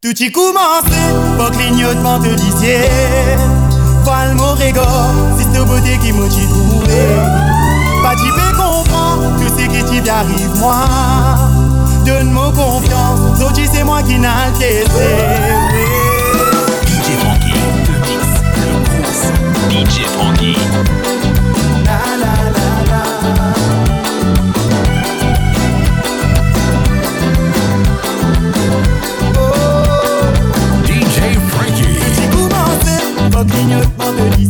Tout y commence, pas clignotement te disiez Val mon régor, c'est ce beauté qui m'a t'y trouvé. Pas t'y peux comprendre tout ce qui t'y arrive moi. Donne-moi confiance, aujourd'hui c'est moi qui n'a le DJ Frankie, le mix, le DJ Frankie.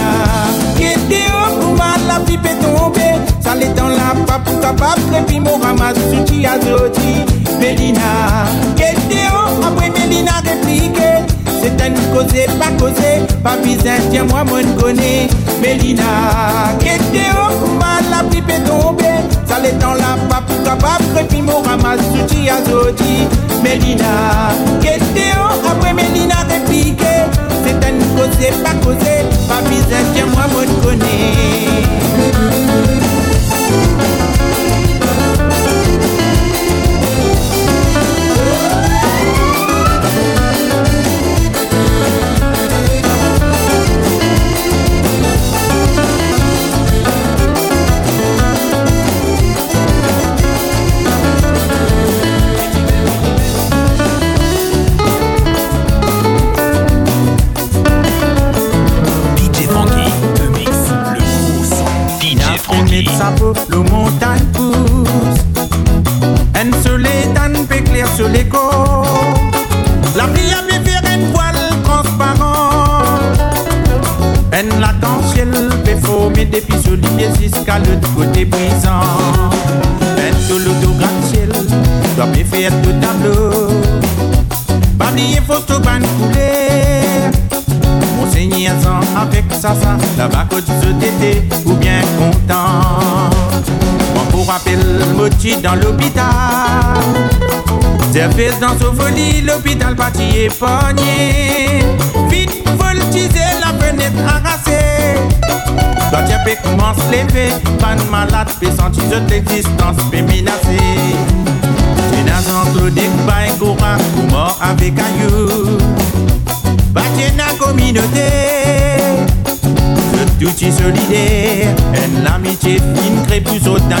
Mélina Qui était au pour mal la pipe est tombée Ça l'est dans la pape pour capable Et puis mon ramasse sous à zoti Mélina Qui était au après Mélina répliqué. C'est un causé, pas causé, pas bizarre, tiens moi moi connais Mélina, Kétéo, mal la pipe est tombée Ça l'est dans la pape, capable, et puis mon ramasse souti à zoti Mélina, Kétéo, après Mélina répliqué. C'est un causé, pas causé, pas bizarre, tiens moi moi connais DJ Frankie. sa peau, le montagne pousse. Un soleil fait clair sur les. La pluie a fait faire un voile transparent. Un l'arc-en-ciel fait former des pistes jusqu'à l'autre côté brisant. Un tout l'auto gratte-ciel doit bien faire tout tableau. Pas oublier photo ban couleur. Avec ça, ça, que tu se tété ou bien content. Mon pour rappel, moti dans l'hôpital. Service dans sa folie, l'hôpital parti épargné. Vite, voltiser la fenêtre tu peux commencer à lever. Pas de malade, peut sentir toute l'existence, peut menacer. Tu n'as enclos bain, goura, ou mort avec un you. Bâtir la communauté. Tout est solidaire. Et l'amitié fine crée plus autant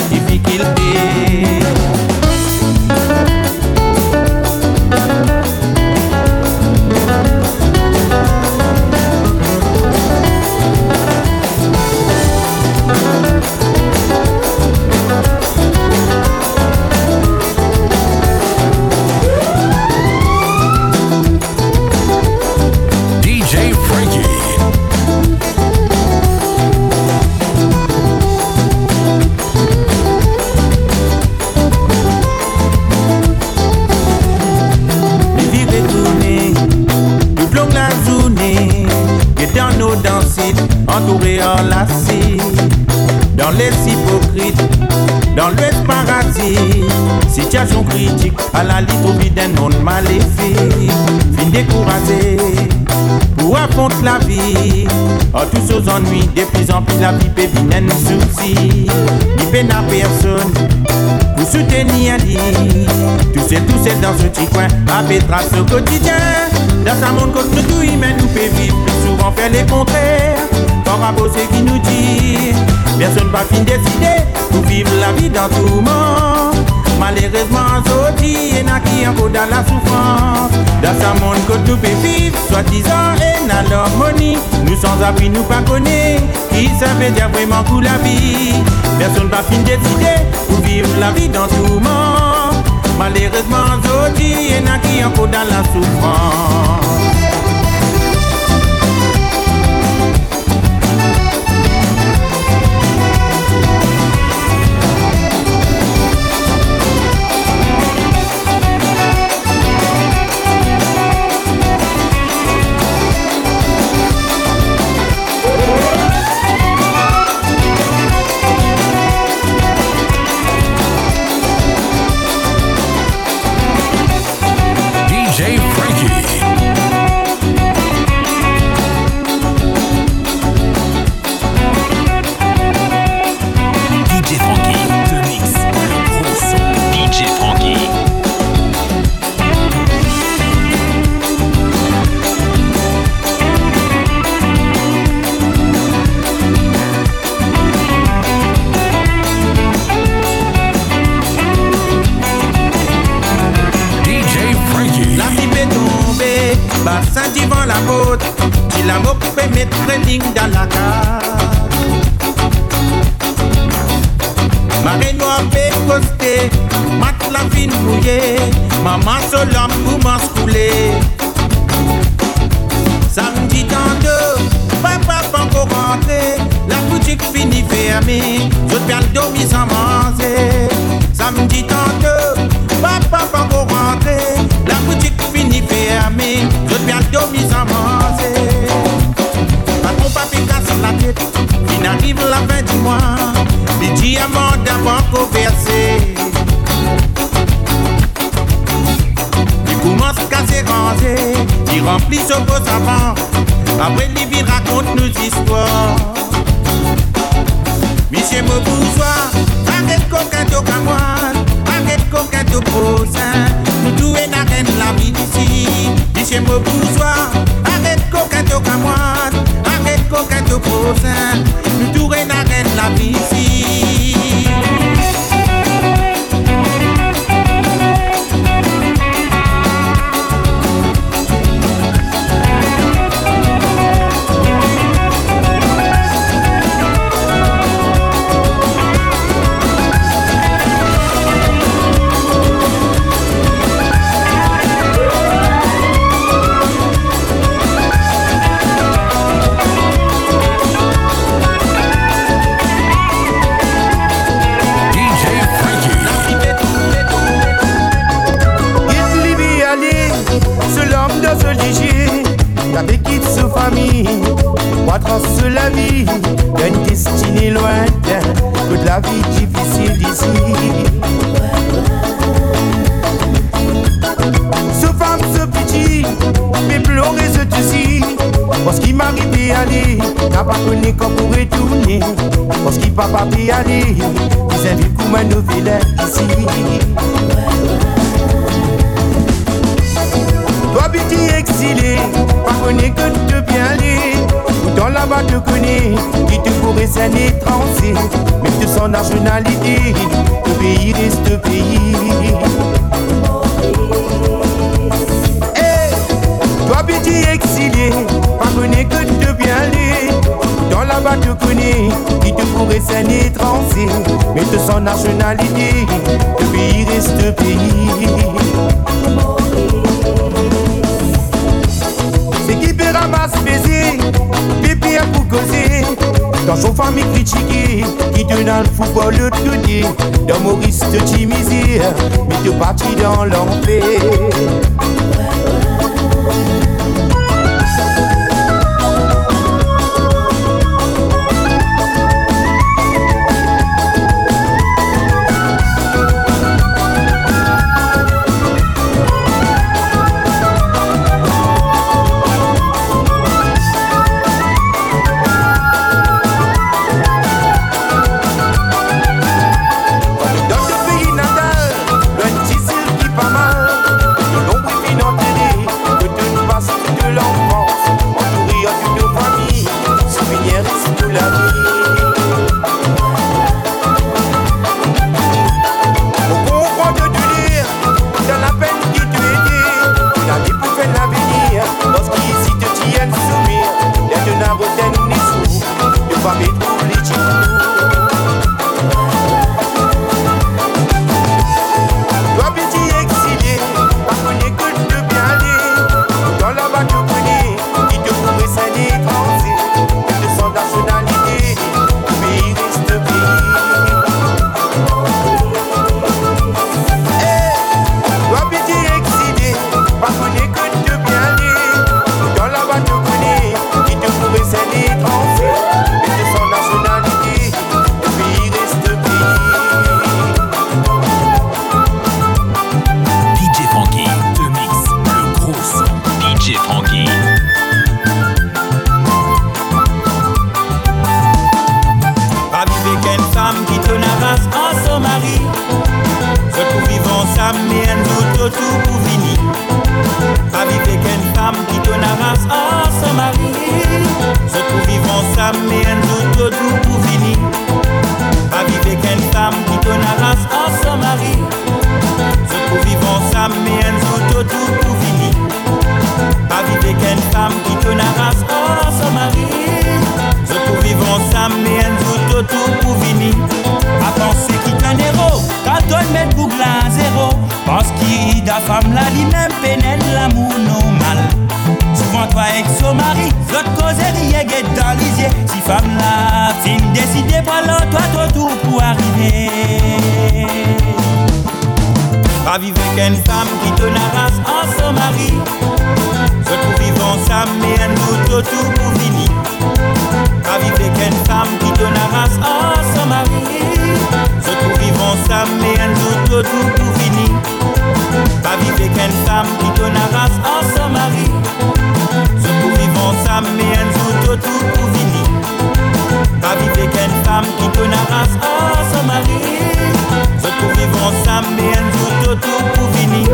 À la litre vie d'un monde maléfique Fin découragé Pour affronter la vie En tous aux ennuis De plus en plus la vie peut venir un souci Ni peine à personne pour soutenir Ali. Tous ces, tous ces dans ce petit coin, avec trace au quotidien. Dans un monde comme nous, tout humain, nous peut vivre, plus souvent faire les contraires. Rapport à ce qui nous dit, personne pas fin décidé pour vivre la vie dans tout le monde. Malheureusement, Encore dans la souffrance. Dans ce monde que nous peut vivre, soi-disant, et dans l'harmonie. Nous sans abri, nous pas connaît. Qui savait dire vraiment pour la vie. Personne pas fin décidé pour vivre la vie dans tout monde. Malheureusement, Zoti et qui encore dans la souffrance. Je perds le dormi sans manger. Samedi dans deux, papa pas encore rentré, la boutique finit fermée, je perds le dormi sans manger. Patron papi casse la tête, il arrive la fin du mois, les diamants d'avant versé. Il commence à se ranger, il remplit son beau savant, après il raconte nos histoires. Monsieur mon bourgeois, arrête coquin de camoine, arrête coquin de prosain, nous tous la reine la ici. Monsieur mon bourgeois, arrête coquin de camoine, arrête coquin de prosain, nous tous la reine la ici. La vie difficile d'ici. Ce femme, ce petit, mais pleurer ce dessus, parce qu'il m'a arrivé aller, n'a pas connu qu'on pourrait tourner, parce qu'il papa peut aller, ils invitent comme un nouvel ici. Toi petit exilé, pas connais que te bien aller Dans là-bas te connais, qui te pourrait s'en étranger Mais de son nationalité, le pays reste pays. Eh, Toi petit exilé, connais que te bien aller Dans là-bas te connais, qui te pourrait s'en étranger Mais de son nationalité, le pays reste pays Dans son famille critiquée, qui te dans le football le côté. Dans Maurice te timiser, mais te parti dans l'enfer. Pas vivre qu'une femme qui te narrasse en son mari. Se trouve vivre ensemble, mais nous tout pour finir. Pas vivre qu'une femme qui te narrasse en son mari. Se trouve vivre ensemble, mais nous tout pour finir. Pas vivre qu'une femme qui te narrasse en son mari. Se trouve vivre ensemble, mais nous tout pour finir. Pas vivre qu'une femme qui te narrasse en son mari. Vivre ensemble, nous tout tout pour finir.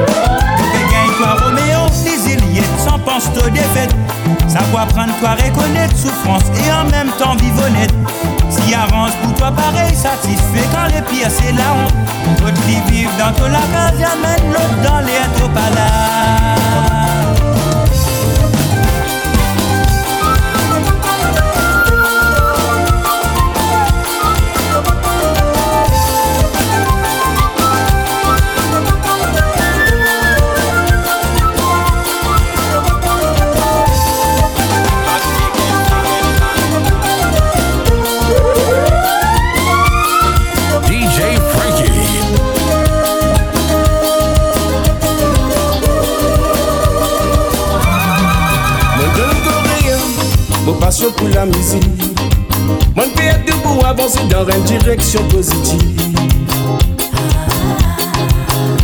Toi Roméo, Iliades sans pense de défaite. Savoir prendre toi reconnaître souffrance et en même temps vivre honnête. Si avance pour toi pareil satisfait quand les pires c'est la honte. L'autre qui vivent dans ton la case amène l'autre dans les topala DJ la musique. Mon pays debout avancer dans une direction positive.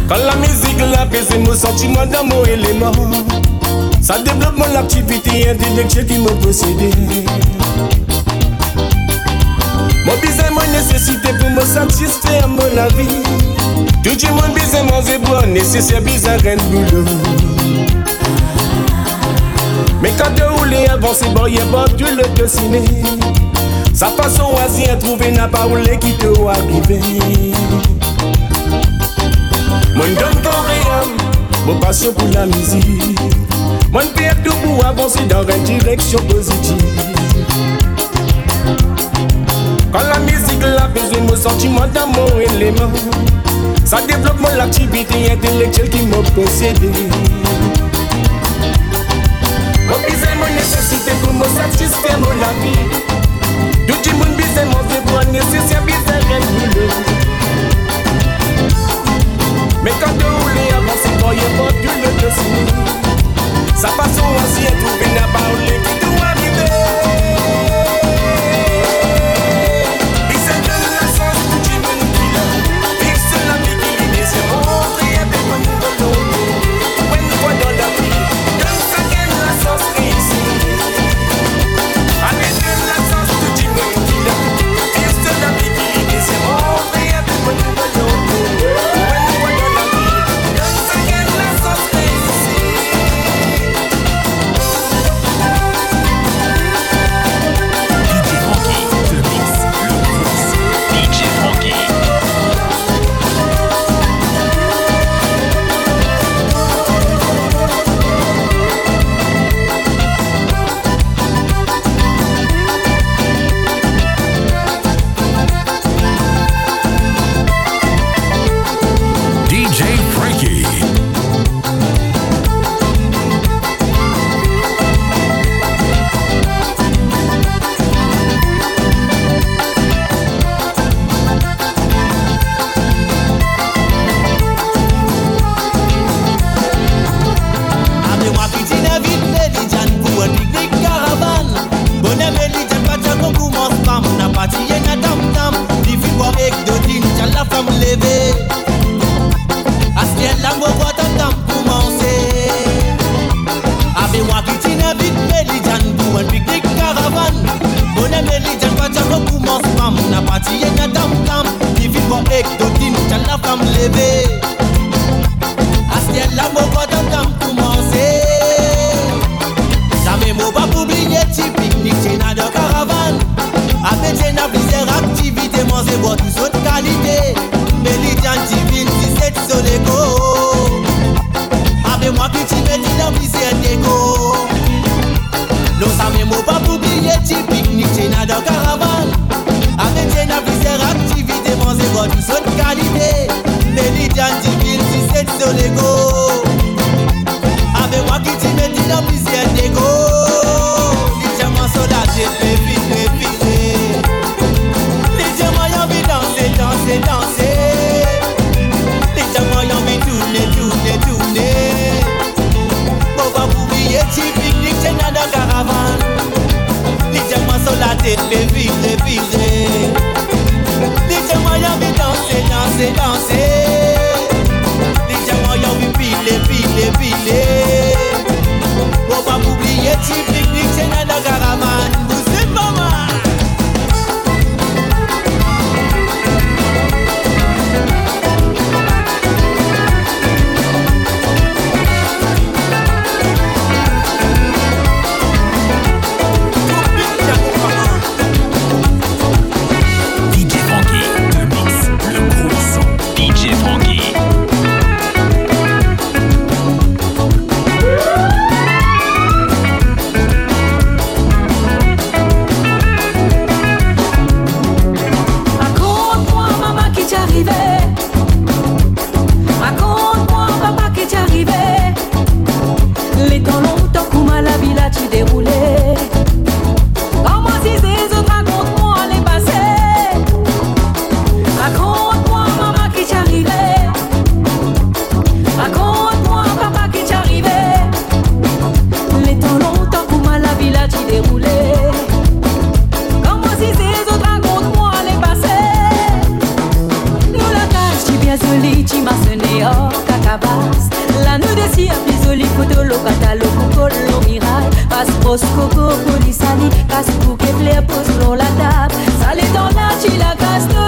Quand la musique l'apaise mon sentiment dans mon élément, ça développe mon activité intellectuelle qui me possédé. Mon besoin, mon nécessité pour me satisfaire mon la vie. Tout le monde besoin, mon zébre nécessaire, bizarre, un boulot. Mais quand tu roules bon, y'a pas tu le dessiner. Sa façon oisie à trouver n'a pas roulé qui te voit arriver. Mon donne coréen, mon passion pour la musique. Mon père tout pour avancer dans une direction positive. Quand la musique la besoin mon sentiment dans mon élément Ça développe mon activité intellectuelle qui m'a possédé Mwen bize mwen nesesite pou mwen satisfe mwen avi Douti mwen bize mwen febwa nesesye bize regule Mwen kante ou le avansi koye potule de si e Sa pason ansi etou vene ba ou le ki tou avive just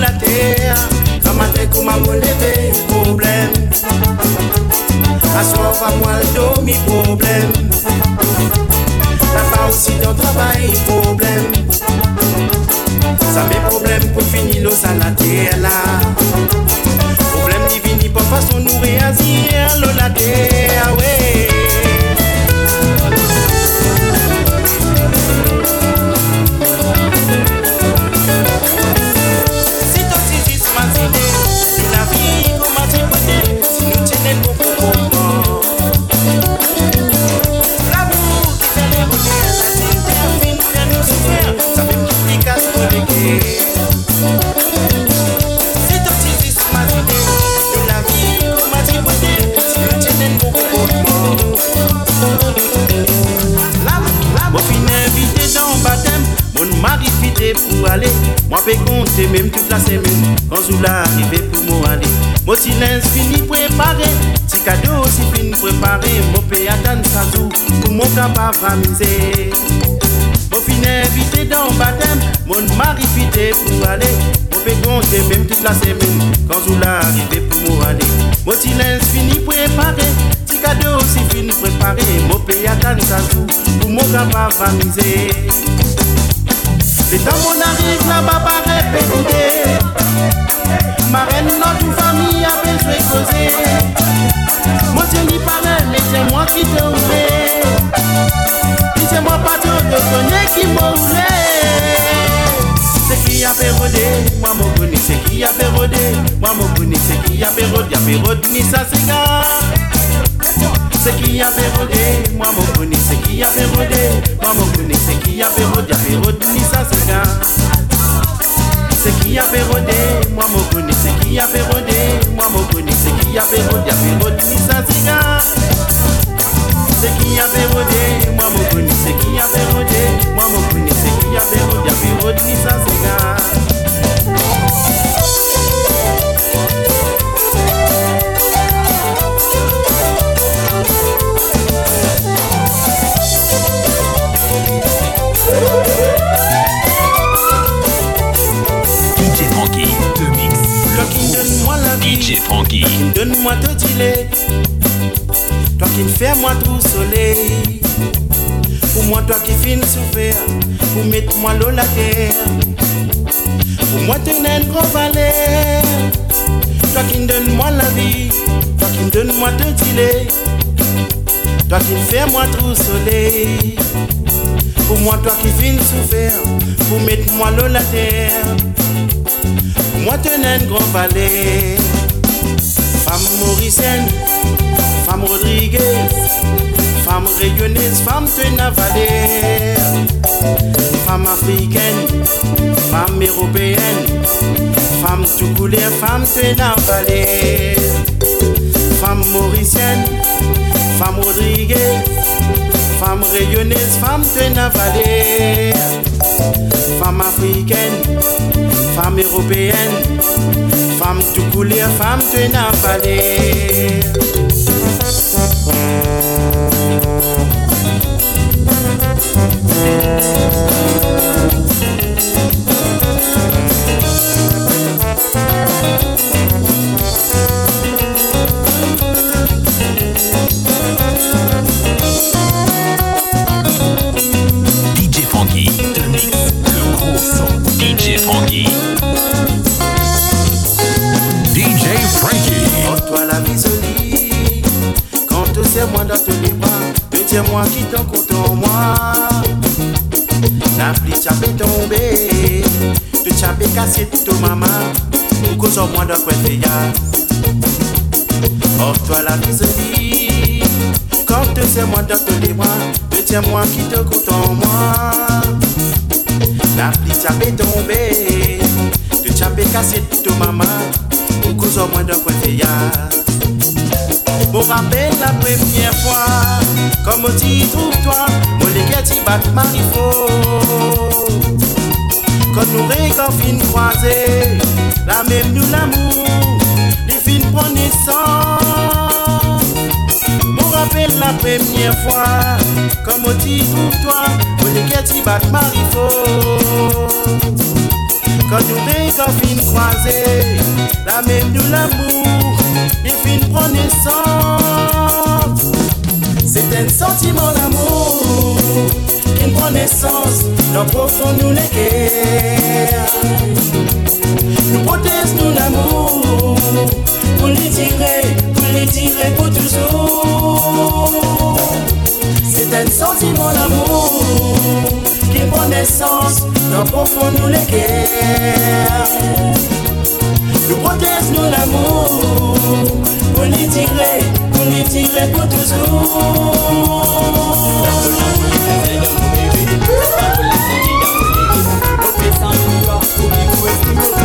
la terre. Comme à me lever, problème? À soir va moi le mi problème. Là-bas aussi dans le travail, problème. Ça met problème pour finir le salade là. Problème ni vini pas façon nous réagir le la terre, ouais. Moi peux compter même toute la semaine. Quand je l'arrivé pour moi aller Mon silence fini préparé. Si cadeau aussi fini préparé Mon pays attend ça tout Pour mon capable amuser Mon fin invité dans le baptême Mon mari fidé pour aller. Mon peux compter même toute la semaine. Quand je l'arrivé pour moi aller Mon silence fini préparé. Si cadeau aussi fini préparé Mon pays attend ça tout Pour mon capable amuser le temps qu'on arrive là-bas, répéter. Ma reine, notre famille a besoin de causer. Moi, Dieu n'y paraît, mais c'est moi qui te. Et c'est moi pas de connaître qui voulu. C'est qui a rôder, moi mon connu, c'est qui a rôder. Moi mon connu, c'est qui a rôder, a rôder, ni ça c'est gars. C'est qui a fait moi mon connu, c'est qui a fait. Moi mon connu, c'est qui a fait a ni ça c'est. C'est qui a fait moi mon connu, c'est qui a fait. Moi mon connu, c'est qui a fait a ni ça c'est. C'est qui a fait moi mon connu, c'est qui a fait. Moi mon connu, c'est qui a fait a fait ni ça c'est. DJ Frankie. Donne-moi te gilet. Toi qui me fais moi tout soleil Pour moi toi qui fin souffrir Pour mettre moi l'eau la terre. Pour moi tenir une gros valeur. Toi qui me donne moi la vie Toi qui me donne moi te gilet Toi qui me fais moi tout soleil. Pour moi toi qui fin souffrir Pour mettre moi l'eau la terre. Pour moi tenir une grand valet Femme mauricienne, femme Rodriguez, femme rayonnaise, femme Tenavalaire, femme africaine, femme européenne, femme toucoulère, femme Tenavalaire, femme mauricienne, femme Rodriguez, femme rayonnaise, femme Tenavalaire, femme africaine, femme européenne, femme tout couleur, femme tout te bras, te. La chapé tombé, te chapé cassé tout maman. Ou quoi ya. Offre-toi la vie jolie. Quand te tous les bras, te tiens-moi qui te compte en moi. La pluie chapé tombé, te chapé cassé tout maman. Ou. Mon rappel la première fois Comme on dit trouve-toi Mon légué t'y bat marifo Quand nous régalons fin croisés La même nous l'amour Les fins prend naissance Mon rappel la première fois Comme on dit trouve-toi Mon légué t'y bat marifo quand nous régalons fin croisés La même nous l'amour nous les guerres Nous protège nous l'amour Pour toujours C'est un sentiment d'amour Qui prend naissance Dans profond nous les guerres nous protège l'amour Pour les tirer, pour pour DJ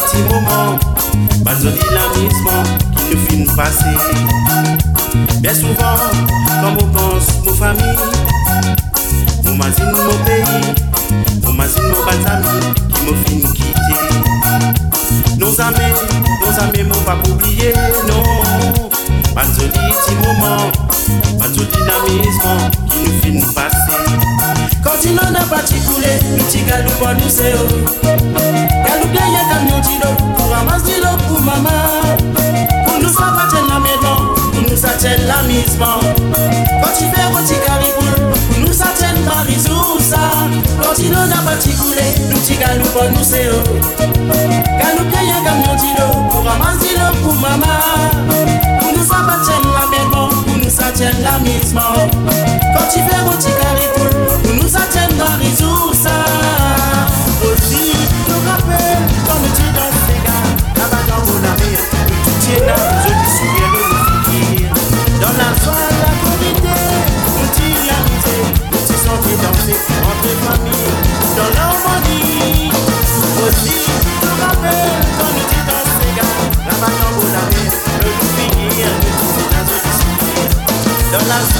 Moment, pas joli l'amusement qui nous fin passer. Bien souvent, comme on pense, mon famille, mon masine, mon pays, mon masine, mon batami, qui me fin quitter. Nos amis, nos amis m'ont pas oublié, non. Pas de joli petit moment, pas de joli amusement qui nous fin passer. Quand il en a pas coulé, nous petit galou pour nous c'est. Galou bien y'a camion d'îlot, pour ramasser l'eau pour maman. Pour nous ça va la maison, pour nous ça tient l'amusement. Quand fait un petit caribou, pour nous ça tient Paris ou ça. Quand il en a pas coulé, nous petit galou pour nous c'est. Galou bien y'a camion d'îlot, pour ramasser l'eau pour maman. Pour nous ça va la maison, pour nous ça tient l'amusement. Quand fait un petit caribou, Dans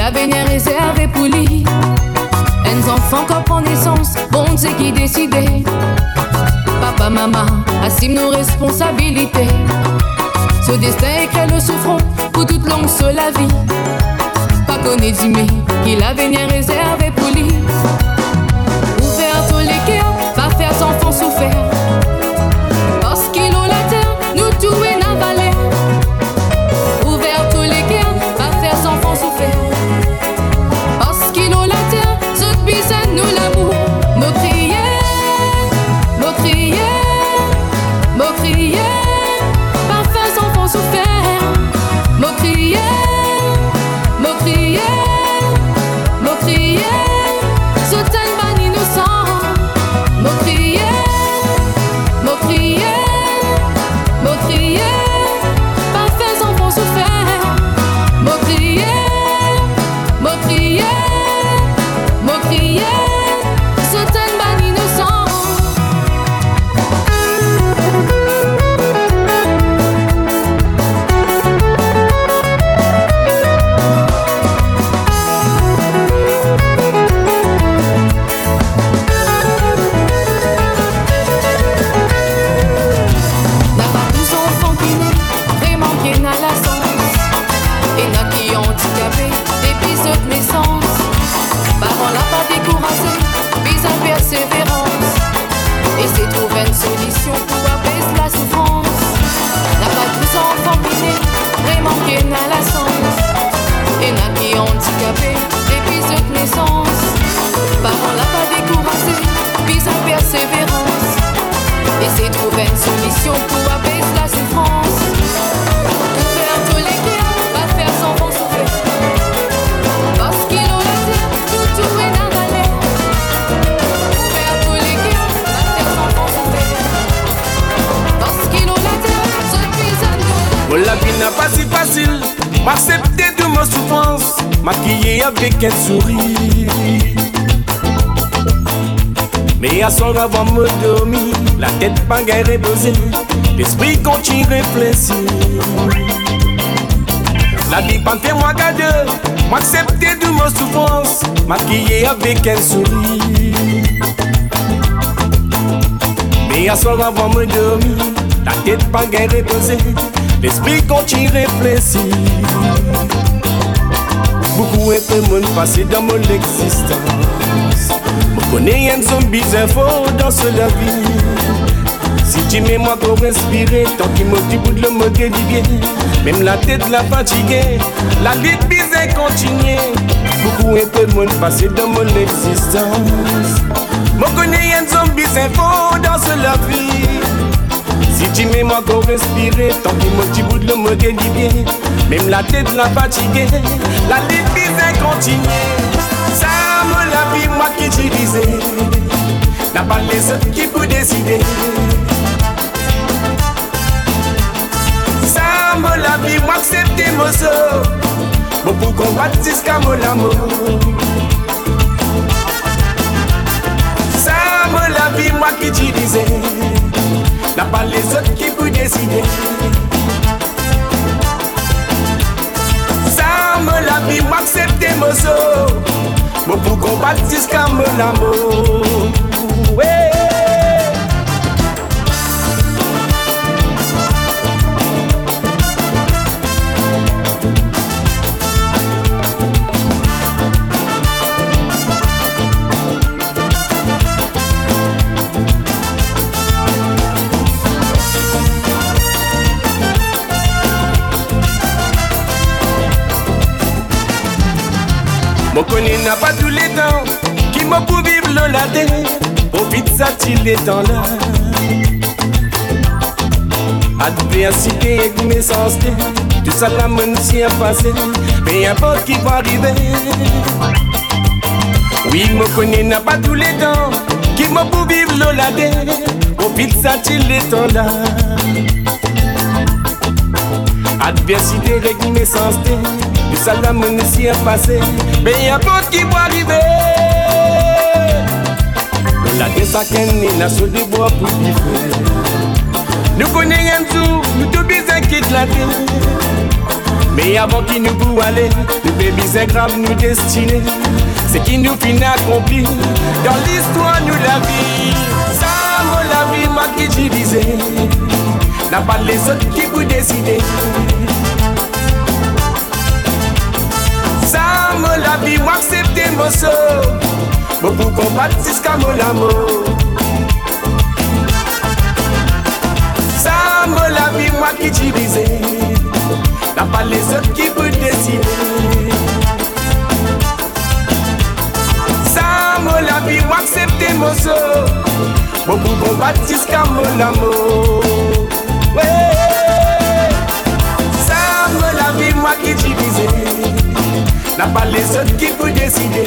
A véné réservé pour lui. Un enfant qu'on prend naissance, bon c'est qui décidait. Papa, maman, assume nos responsabilités. Ce destin écrit le souffrant pour toute longue sur la vie. Pas connaît Timé, qu'il a véné réservé me crier, l'esprit continue réfléchir. La vie fait moi garde, m'accepter de ma souffrance, maquiller avec un sourire. Mais à son avant me dormir, la tête pas guère reposée, l'esprit continue réfléchir. Beaucoup un peu monde passé dans mon existence. Je connais un zombie info dans ce la vie. Si tu mets moi pour respirer, tant qu'il me dit bout de le bien. Même la tête la fatiguée, la lutte bise continuer. Beaucoup un peu monde passé dans mon existence. Je connais un zombie info dans ce la vie. Si tu mets moi pour respirer, tant qu'il me dit bout de le bien. Même la tête la fatiguée, la lutte bise continuer. Ça me la vie, moi qui disais N'a pas les autres qui peuvent décider La vie, moi accepter mon sort Bon pour combattre jusqu'à mon amour. Ça me la vie, moi qui disais N'a pas les autres qui peuvent décider. Ça me la vie, moi accepter mon sort Bon pour combattre jusqu'à mon amour Connaît n'a pas tous les temps Qui m'a pour vivre le laté Profite ça il est temps là Adversité et connaissance Tout ça la main s'y a passé Peu importe qui va arriver. Oui, mon connaît n'a pas tous les temps Qui m'a pour vivre le laté Profite ça il est temps là Adversité, reconnaissance, tout ça la mon ici a passé, mais y a pas qui va arriver. Nous la ça qu'elle n'a sur des bois pour vivre. Nous connaissons jour, nous tous bien quitte la. Mais avant qu'il nous boue aller, nous bébés ingrammes nous destinés. C'est qui nous finit accompli dans l'histoire nous la vie. Ça la vie, moi qui divisé. N'a pas les autres qui vous décider. Me la vie, moi accepter mon saut. Bon pour combattre jusqu'à mon amour. Ça me la vie, moi qui divisé. N'a pas les autres qui vous décider. Ça me la vie, moi accepter mon saut. Bon pour combattre jusqu'à mon amour. Ouais. Ça me la vie, moi qui divisé. N'a pas les autres qui vous décider.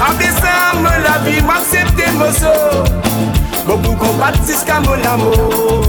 Abaissez-moi la vie, m'acceptez mon saut. Bon pour combattre jusqu'à mon amour.